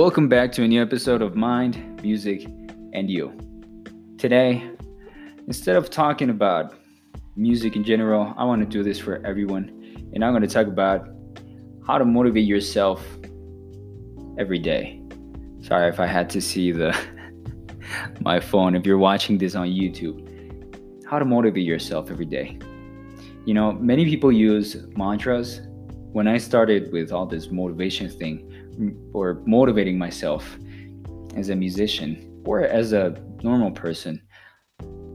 Welcome back to a new episode of Mind, Music, and You. Today, instead of talking about music in general, I want to do this for everyone, and I'm going to talk about how to motivate yourself every day. Sorry if I had to see the my phone if you're watching this on YouTube. How to motivate yourself every day. You know, many people use mantras. When I started with all this motivation thing, or motivating myself as a musician or as a normal person,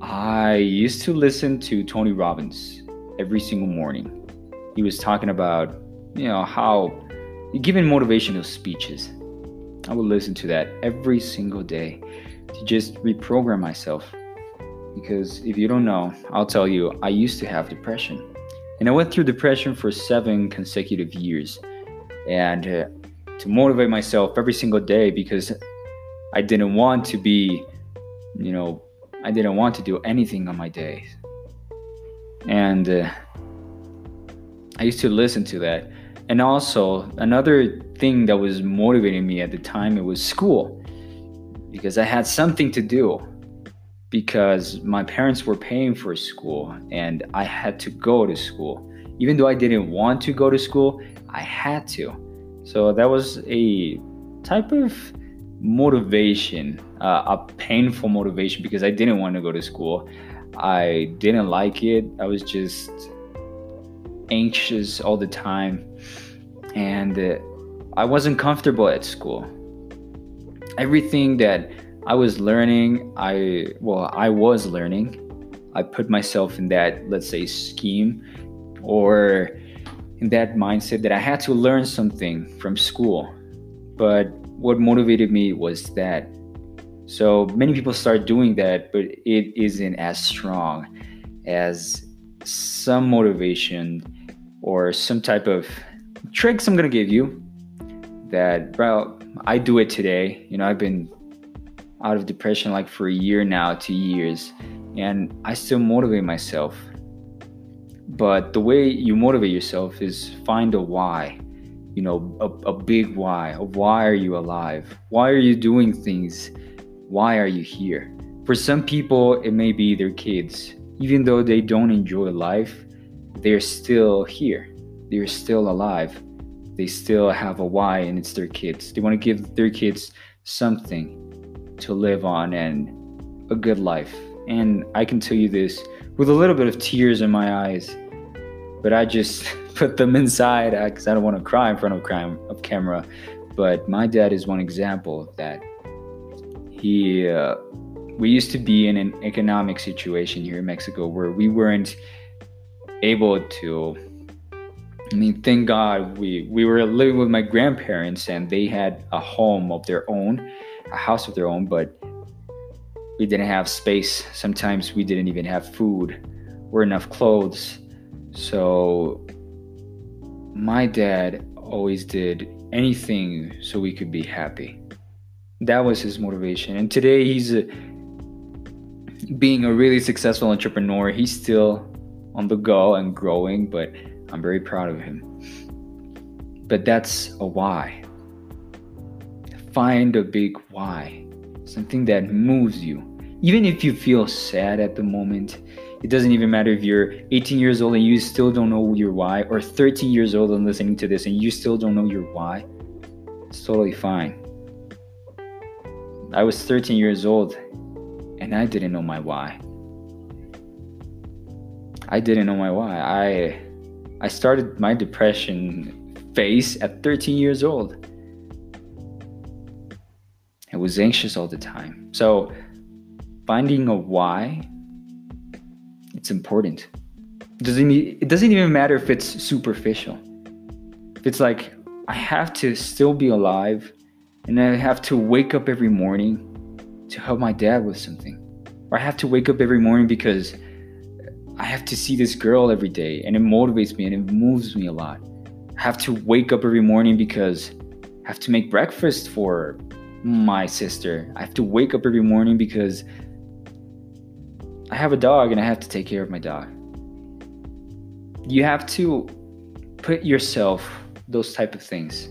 I used to listen to Tony Robbins every single morning. He was talking about, you know, how giving motivational speeches. I would listen to that every single day to just reprogram myself. Because if you don't know, I'll tell you, I used to have depression. And I went through depression for seven consecutive years. And uh, to motivate myself every single day because I didn't want to be, you know, I didn't want to do anything on my days. And uh, I used to listen to that. And also, another thing that was motivating me at the time it was school because I had something to do because my parents were paying for school and I had to go to school. Even though I didn't want to go to school, I had to. So that was a type of motivation, uh, a painful motivation because I didn't want to go to school. I didn't like it. I was just anxious all the time and uh, I wasn't comfortable at school. Everything that I was learning, I well, I was learning. I put myself in that, let's say, scheme or in that mindset that I had to learn something from school. But what motivated me was that. So many people start doing that, but it isn't as strong as some motivation or some type of tricks I'm gonna give you that, bro, I do it today. You know, I've been out of depression like for a year now, two years, and I still motivate myself but the way you motivate yourself is find a why, you know, a, a big why. Why are you alive? Why are you doing things? Why are you here? For some people, it may be their kids. Even though they don't enjoy life, they're still here. They're still alive. They still have a why, and it's their kids. They want to give their kids something to live on and a good life. And I can tell you this with a little bit of tears in my eyes but I just put them inside because I don't want to cry in front of crime of camera. But my dad is one example that. He, uh, we used to be in an economic situation here in Mexico where we weren't able to. I mean, thank God we we were living with my grandparents and they had a home of their own, a house of their own, but we didn't have space. Sometimes we didn't even have food or enough clothes so my dad always did anything so we could be happy. That was his motivation. And today he's a, being a really successful entrepreneur. He's still on the go and growing, but I'm very proud of him. But that's a why. Find a big why, something that moves you. Even if you feel sad at the moment, it doesn't even matter if you're 18 years old and you still don't know your why, or 13 years old and listening to this and you still don't know your why. It's totally fine. I was 13 years old and I didn't know my why. I didn't know my why. I I started my depression phase at 13 years old. I was anxious all the time. So finding a why it's important. It doesn't it doesn't even matter if it's superficial. If it's like I have to still be alive and I have to wake up every morning to help my dad with something. Or I have to wake up every morning because I have to see this girl every day and it motivates me and it moves me a lot. I have to wake up every morning because I have to make breakfast for my sister. I have to wake up every morning because I have a dog and I have to take care of my dog. You have to put yourself those type of things.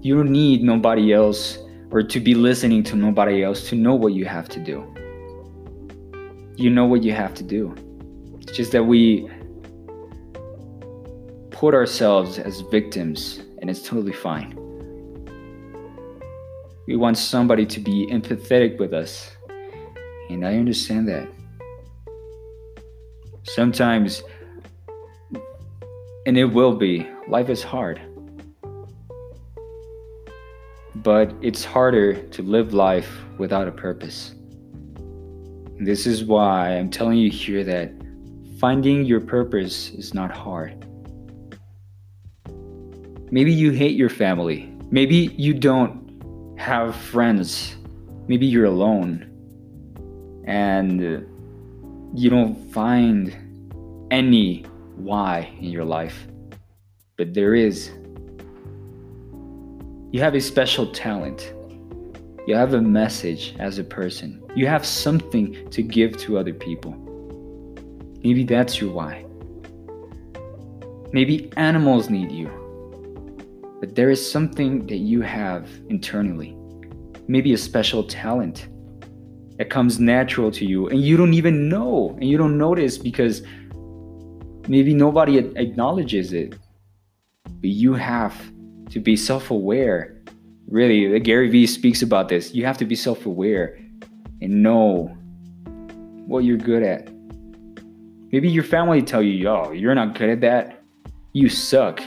You don't need nobody else or to be listening to nobody else to know what you have to do. You know what you have to do. It's just that we put ourselves as victims, and it's totally fine. We want somebody to be empathetic with us, and I understand that. Sometimes, and it will be, life is hard. But it's harder to live life without a purpose. This is why I'm telling you here that finding your purpose is not hard. Maybe you hate your family. Maybe you don't have friends. Maybe you're alone. And you don't find any why in your life. But there is. You have a special talent. You have a message as a person. You have something to give to other people. Maybe that's your why. Maybe animals need you. But there is something that you have internally. Maybe a special talent that comes natural to you and you don't even know and you don't notice because maybe nobody acknowledges it. But you have to be self aware. Really, Gary Vee speaks about this. You have to be self aware and know what you're good at. Maybe your family tell you, yo, you're not good at that. You suck.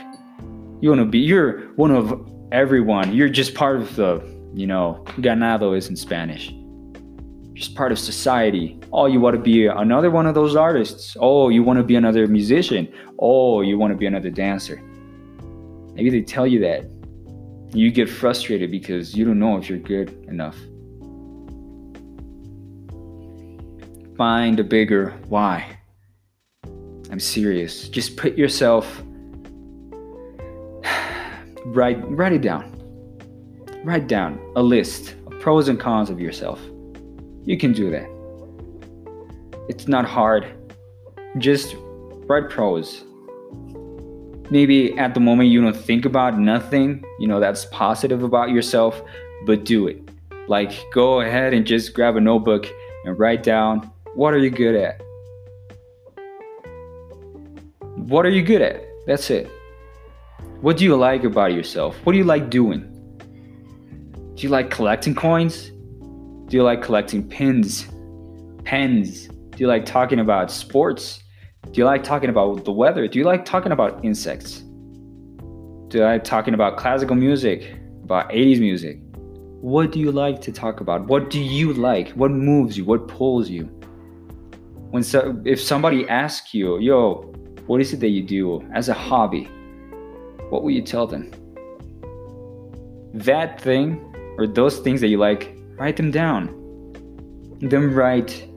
You want to be, you're one of everyone. You're just part of the, you know, ganado is in Spanish. Just part of society. Oh, you want to be another one of those artists. Oh, you want to be another musician. Oh, you want to be another dancer. Maybe they tell you that. You get frustrated because you don't know if you're good enough. Find a bigger why. I'm serious. Just put yourself write write it down. Write down a list of pros and cons of yourself. You can do that. It's not hard. Just write pros. Maybe at the moment you don't think about nothing, you know, that's positive about yourself, but do it. Like go ahead and just grab a notebook and write down what are you good at? What are you good at? That's it. What do you like about yourself? What do you like doing? Do you like collecting coins? Do you like collecting pins, pens? Do you like talking about sports? Do you like talking about the weather? Do you like talking about insects? Do you like talking about classical music, about 80s music? What do you like to talk about? What do you like? What moves you? What pulls you? When so, if somebody asks you, "Yo, what is it that you do as a hobby?" what will you tell them? That thing or those things that you like, write them down. Then write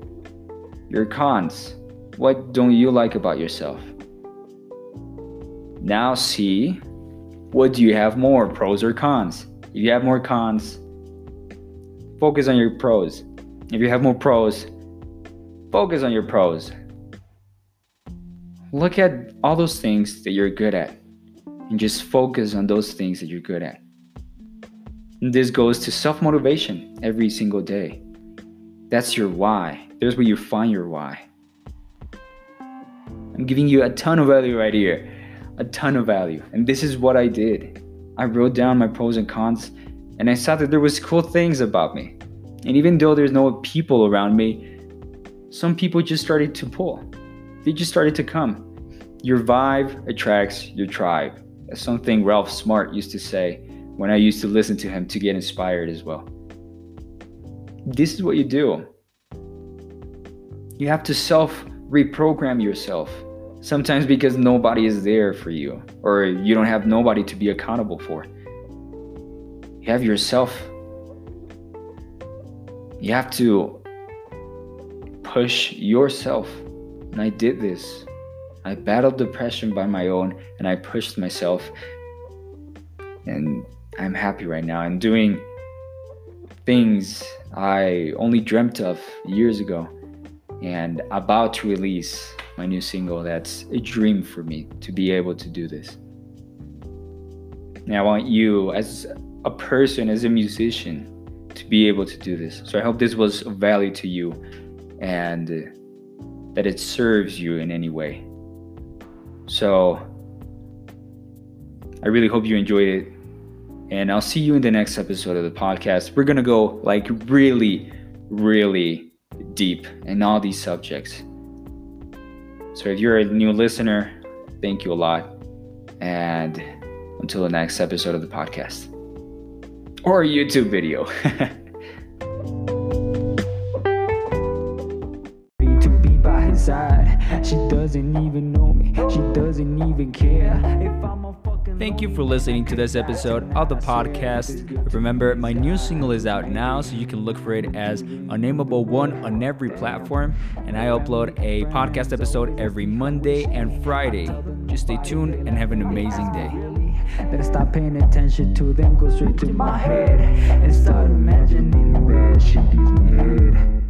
your cons. What don't you like about yourself? Now see what do you have more, pros or cons? If you have more cons, focus on your pros. If you have more pros, focus on your pros. Look at all those things that you're good at and just focus on those things that you're good at. And this goes to self motivation every single day. That's your why. There's where you find your why. I'm giving you a ton of value right here. A ton of value. And this is what I did. I wrote down my pros and cons and I saw that there was cool things about me. And even though there's no people around me, some people just started to pull. They just started to come. Your vibe attracts your tribe That's something Ralph Smart used to say when I used to listen to him to get inspired as well. This is what you do. You have to self reprogram yourself. Sometimes because nobody is there for you, or you don't have nobody to be accountable for. You have yourself. You have to push yourself. And I did this. I battled depression by my own and I pushed myself. And I'm happy right now. I'm doing things I only dreamt of years ago and about to release my new single. That's a dream for me to be able to do this. Now, I want you, as a person, as a musician, to be able to do this. So I hope this was of value to you and that it serves you in any way. So I really hope you enjoyed it. And I'll see you in the next episode of the podcast. We're going to go like really, really deep in all these subjects. So if you're a new listener, thank you a lot. And until the next episode of the podcast or YouTube video. Thank you for listening to this episode of the podcast. Remember, my new single is out now, so you can look for it as Unnameable One on every platform. And I upload a podcast episode every Monday and Friday. Just stay tuned and have an amazing day. Better stop paying attention to them, go straight to my head and start imagining that shit is my head.